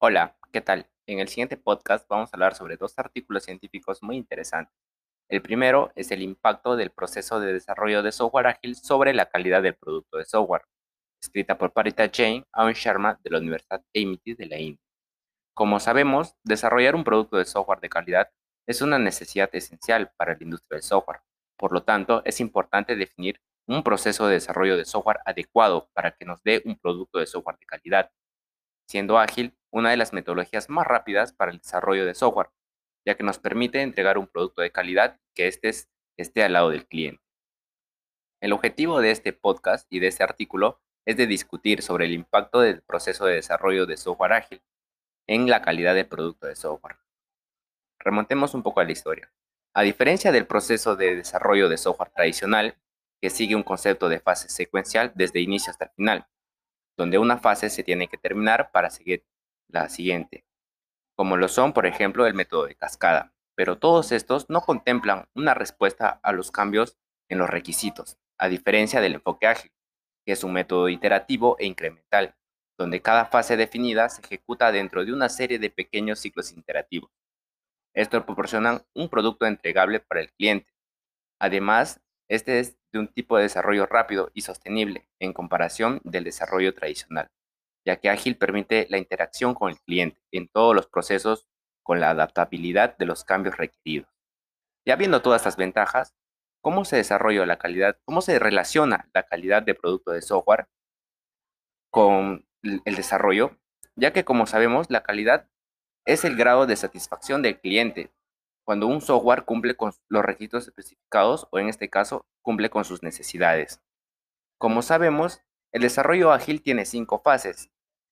Hola, ¿qué tal? En el siguiente podcast vamos a hablar sobre dos artículos científicos muy interesantes. El primero es el impacto del proceso de desarrollo de software ágil sobre la calidad del producto de software, escrita por Parita Jain Aun Sharma de la Universidad Amity de la India. Como sabemos, desarrollar un producto de software de calidad es una necesidad esencial para la industria del software. Por lo tanto, es importante definir un proceso de desarrollo de software adecuado para que nos dé un producto de software de calidad siendo ágil una de las metodologías más rápidas para el desarrollo de software, ya que nos permite entregar un producto de calidad que esté, esté al lado del cliente. El objetivo de este podcast y de este artículo es de discutir sobre el impacto del proceso de desarrollo de software ágil en la calidad del producto de software. Remontemos un poco a la historia. A diferencia del proceso de desarrollo de software tradicional, que sigue un concepto de fase secuencial desde inicio hasta el final, donde una fase se tiene que terminar para seguir la siguiente, como lo son, por ejemplo, el método de cascada. Pero todos estos no contemplan una respuesta a los cambios en los requisitos, a diferencia del enfoque ágil, que es un método iterativo e incremental, donde cada fase definida se ejecuta dentro de una serie de pequeños ciclos iterativos. Esto proporciona un producto entregable para el cliente. Además, este es de un tipo de desarrollo rápido y sostenible en comparación del desarrollo tradicional, ya que Ágil permite la interacción con el cliente en todos los procesos con la adaptabilidad de los cambios requeridos. Ya viendo todas estas ventajas, ¿cómo se desarrolla la calidad, cómo se relaciona la calidad de producto de software con el desarrollo? Ya que como sabemos, la calidad es el grado de satisfacción del cliente cuando un software cumple con los requisitos especificados o en este caso cumple con sus necesidades. Como sabemos, el desarrollo ágil tiene cinco fases,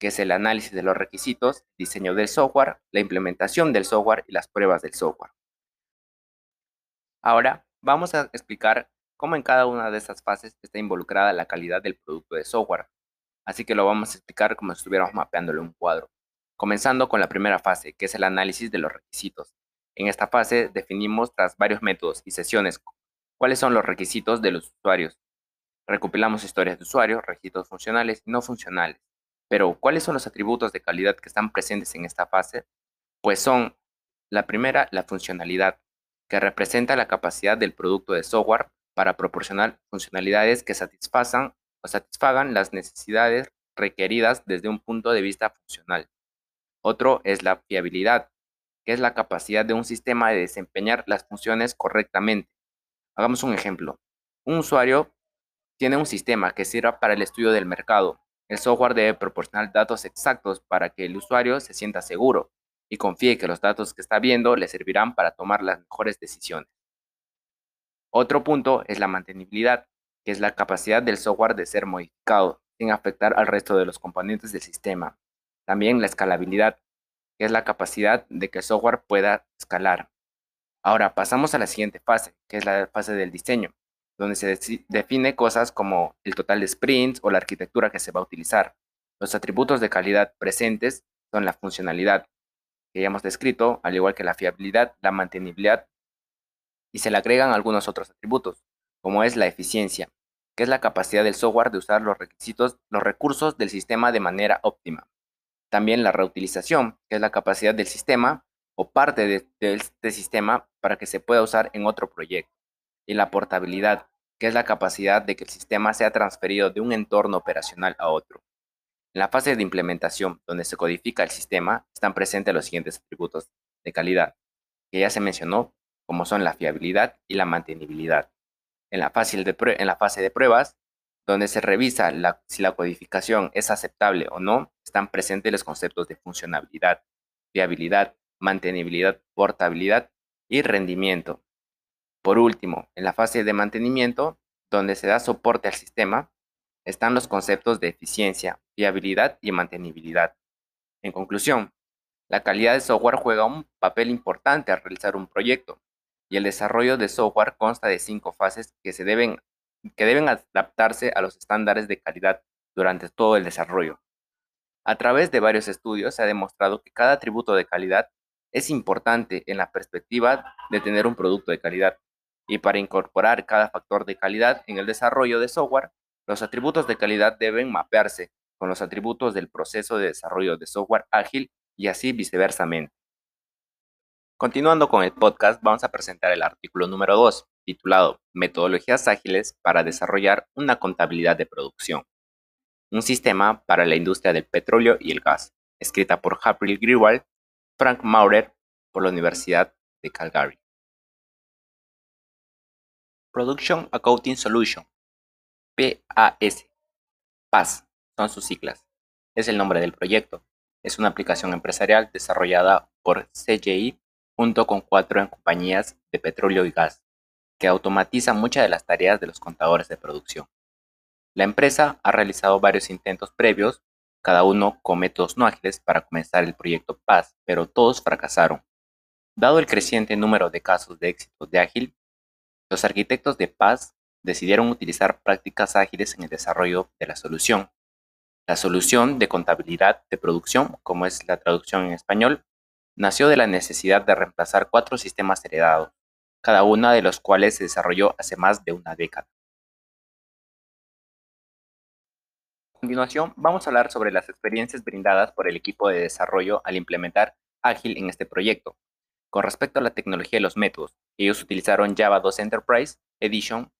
que es el análisis de los requisitos, diseño del software, la implementación del software y las pruebas del software. Ahora vamos a explicar cómo en cada una de estas fases está involucrada la calidad del producto de software. Así que lo vamos a explicar como si estuviéramos mapeándolo en un cuadro. Comenzando con la primera fase, que es el análisis de los requisitos. En esta fase definimos tras varios métodos y sesiones cuáles son los requisitos de los usuarios. Recopilamos historias de usuarios, requisitos funcionales y no funcionales. Pero, ¿cuáles son los atributos de calidad que están presentes en esta fase? Pues son, la primera, la funcionalidad, que representa la capacidad del producto de software para proporcionar funcionalidades que satisfagan o satisfagan las necesidades requeridas desde un punto de vista funcional. Otro es la fiabilidad, que es la capacidad de un sistema de desempeñar las funciones correctamente. Hagamos un ejemplo. Un usuario tiene un sistema que sirva para el estudio del mercado. El software debe proporcionar datos exactos para que el usuario se sienta seguro y confíe que los datos que está viendo le servirán para tomar las mejores decisiones. Otro punto es la mantenibilidad, que es la capacidad del software de ser modificado sin afectar al resto de los componentes del sistema. También la escalabilidad, que es la capacidad de que el software pueda escalar. Ahora pasamos a la siguiente fase, que es la fase del diseño, donde se define cosas como el total de sprints o la arquitectura que se va a utilizar. Los atributos de calidad presentes son la funcionalidad, que ya hemos descrito, al igual que la fiabilidad, la mantenibilidad, y se le agregan algunos otros atributos, como es la eficiencia, que es la capacidad del software de usar los requisitos, los recursos del sistema de manera óptima. También la reutilización, que es la capacidad del sistema o parte de, este sistema para que se pueda usar en otro proyecto. Y la portabilidad, que es la capacidad de que el sistema sea transferido de un entorno operacional a otro. En la fase de implementación, donde se codifica el sistema, están presentes los siguientes atributos de calidad, que ya se mencionó, como son la fiabilidad y la mantenibilidad. En la fase de, en la fase de pruebas, donde se revisa si la codificación es aceptable o no, están presentes los conceptos de funcionabilidad, viabilidad, mantenibilidad, portabilidad y rendimiento. Por último, en la fase de mantenimiento, donde se da soporte al sistema, están los conceptos de eficiencia, viabilidad y mantenibilidad. En conclusión, la calidad de software juega un papel importante al realizar un proyecto, y el desarrollo de software consta de cinco fases que se deben que deben adaptarse a los estándares de calidad durante todo el desarrollo. A través de varios estudios se ha demostrado que cada atributo de calidad es importante en la perspectiva de tener un producto de calidad. Y para incorporar cada factor de calidad en el desarrollo de software, los atributos de calidad deben mapearse con los atributos del proceso de desarrollo de software ágil y así viceversamente. Continuando con el podcast, vamos a presentar el artículo número 2, titulado Metodologías ágiles para desarrollar una contabilidad de producción. Un sistema para la industria del petróleo y el gas, escrita por April Grewal, Frank Maurer, por la Universidad de Calgary. Production Accounting Solution, PAS. PAS son sus siglas. Es el nombre del proyecto. Es una aplicación empresarial desarrollada por CGI junto con cuatro compañías de petróleo y gas, que automatiza muchas de las tareas de los contadores de producción. La empresa ha realizado varios intentos previos, cada uno con métodos no ágiles para comenzar el proyecto PAS, pero todos fracasaron. Dado el creciente número de casos de éxito de ágil, los arquitectos de PAS decidieron utilizar prácticas ágiles en el desarrollo de la solución. La solución de contabilidad de producción, como es la traducción en español, nació de la necesidad de reemplazar cuatro sistemas heredados, cada uno de los cuales se desarrolló hace más de una década. A continuación, vamos a hablar sobre las experiencias brindadas por el equipo de desarrollo al implementar Ágil en este proyecto. Con respecto a la tecnología y los métodos, ellos utilizaron Java 2 Enterprise Edition,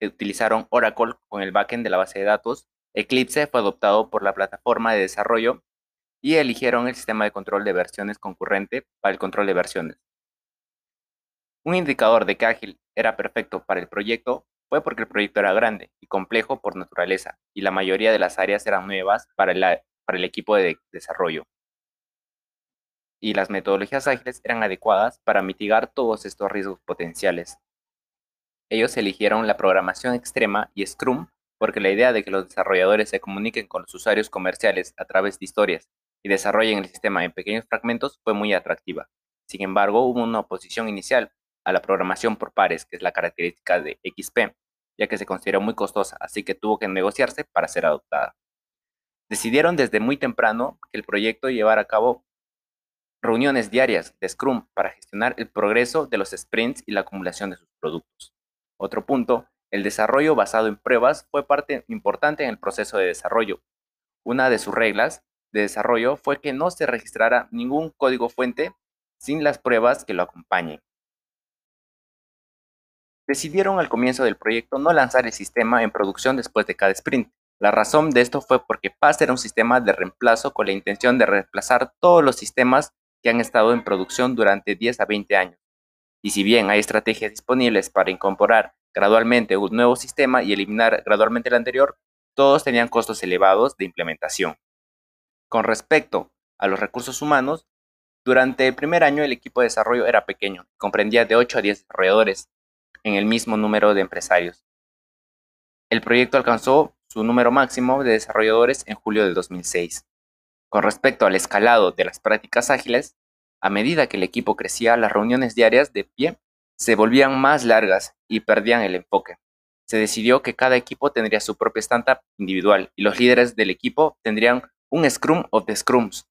utilizaron Oracle con el backend de la base de datos, Eclipse fue adoptado por la plataforma de desarrollo y eligieron el sistema de control de versiones concurrente para el control de versiones. Un indicador de que Ágil era perfecto para el proyecto fue porque el proyecto era grande y complejo por naturaleza, y la mayoría de las áreas eran nuevas para para el equipo de desarrollo. Y las metodologías ágiles eran adecuadas para mitigar todos estos riesgos potenciales. Ellos eligieron la programación extrema y Scrum porque la idea de que los desarrolladores se comuniquen con los usuarios comerciales a través de historias y desarrollen el sistema en pequeños fragmentos fue muy atractiva. Sin embargo, hubo una oposición inicial a la programación por pares, que es la característica de XP, ya que se consideró muy costosa, así que tuvo que negociarse para ser adoptada. Decidieron desde muy temprano que el proyecto llevara a cabo reuniones diarias de Scrum para gestionar el progreso de los sprints y la acumulación de sus productos. Otro punto, el desarrollo basado en pruebas fue parte importante en el proceso de desarrollo. Una de sus reglas de desarrollo fue que no se registrara ningún código fuente sin las pruebas que lo acompañen. Decidieron al comienzo del proyecto no lanzar el sistema en producción después de cada sprint. La razón de esto fue porque PAS era un sistema de reemplazo con la intención de reemplazar todos los sistemas que han estado en producción durante 10 a 20 años. Y si bien hay estrategias disponibles para incorporar gradualmente un nuevo sistema y eliminar gradualmente el anterior, todos tenían costos elevados de implementación. Con respecto a los recursos humanos, durante el primer año el equipo de desarrollo era pequeño, comprendía de 8 a 10 desarrolladores en el mismo número de empresarios. El proyecto alcanzó su número máximo de desarrolladores en julio de 2006. Con respecto al escalado de las prácticas ágiles, a medida que el equipo crecía, las reuniones diarias de pie se volvían más largas y perdían el enfoque. Se decidió que cada equipo tendría su propia stand-up individual y los líderes del equipo tendrían un Scrum of the Scrums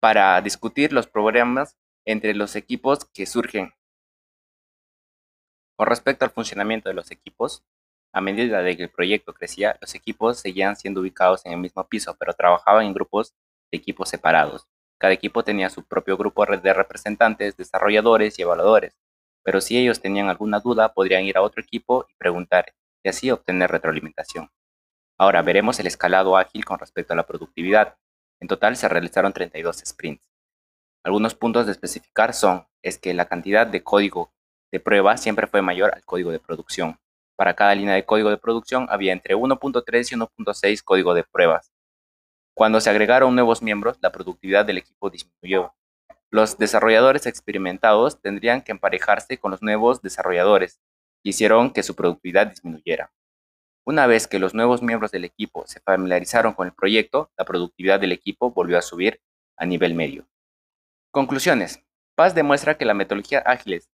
para discutir los problemas entre los equipos que surgen. Con respecto al funcionamiento de los equipos, a medida de que el proyecto crecía, los equipos seguían siendo ubicados en el mismo piso, pero trabajaban en grupos de equipos separados. Cada equipo tenía su propio grupo de representantes, desarrolladores y evaluadores, pero si ellos tenían alguna duda, podrían ir a otro equipo y preguntar, y así obtener retroalimentación. Ahora veremos el escalado ágil con respecto a la productividad. En total se realizaron 32 sprints. Algunos puntos de especificar son, es que la cantidad de código de prueba siempre fue mayor al código de producción. Para cada línea de código de producción había entre 1.3 y 1.6 código de pruebas. Cuando se agregaron nuevos miembros, la productividad del equipo disminuyó. Los desarrolladores experimentados tendrían que emparejarse con los nuevos desarrolladores, y hicieron que su productividad disminuyera. Una vez que los nuevos miembros del equipo se familiarizaron con el proyecto, la productividad del equipo volvió a subir a nivel medio. Conclusiones. Paz demuestra que la metodología ágiles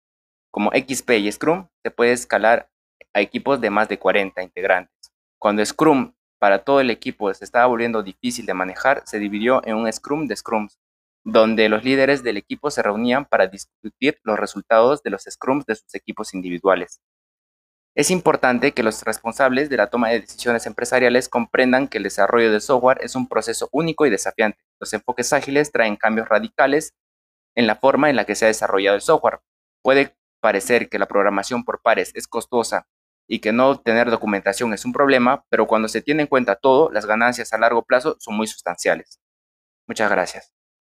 como XP y Scrum se puede escalar a equipos de más de 40 integrantes. Cuando Scrum para todo el equipo se estaba volviendo difícil de manejar, se dividió en un Scrum de Scrums, donde los líderes del equipo se reunían para discutir los resultados de los Scrums de sus equipos individuales. Es importante que los responsables de la toma de decisiones empresariales comprendan que el desarrollo de software es un proceso único y desafiante. Los enfoques ágiles traen cambios radicales en la forma en la que se ha desarrollado el software. Puede parecer que la programación por pares es costosa y que no tener documentación es un problema, pero cuando se tiene en cuenta todo, las ganancias a largo plazo son muy sustanciales. Muchas gracias.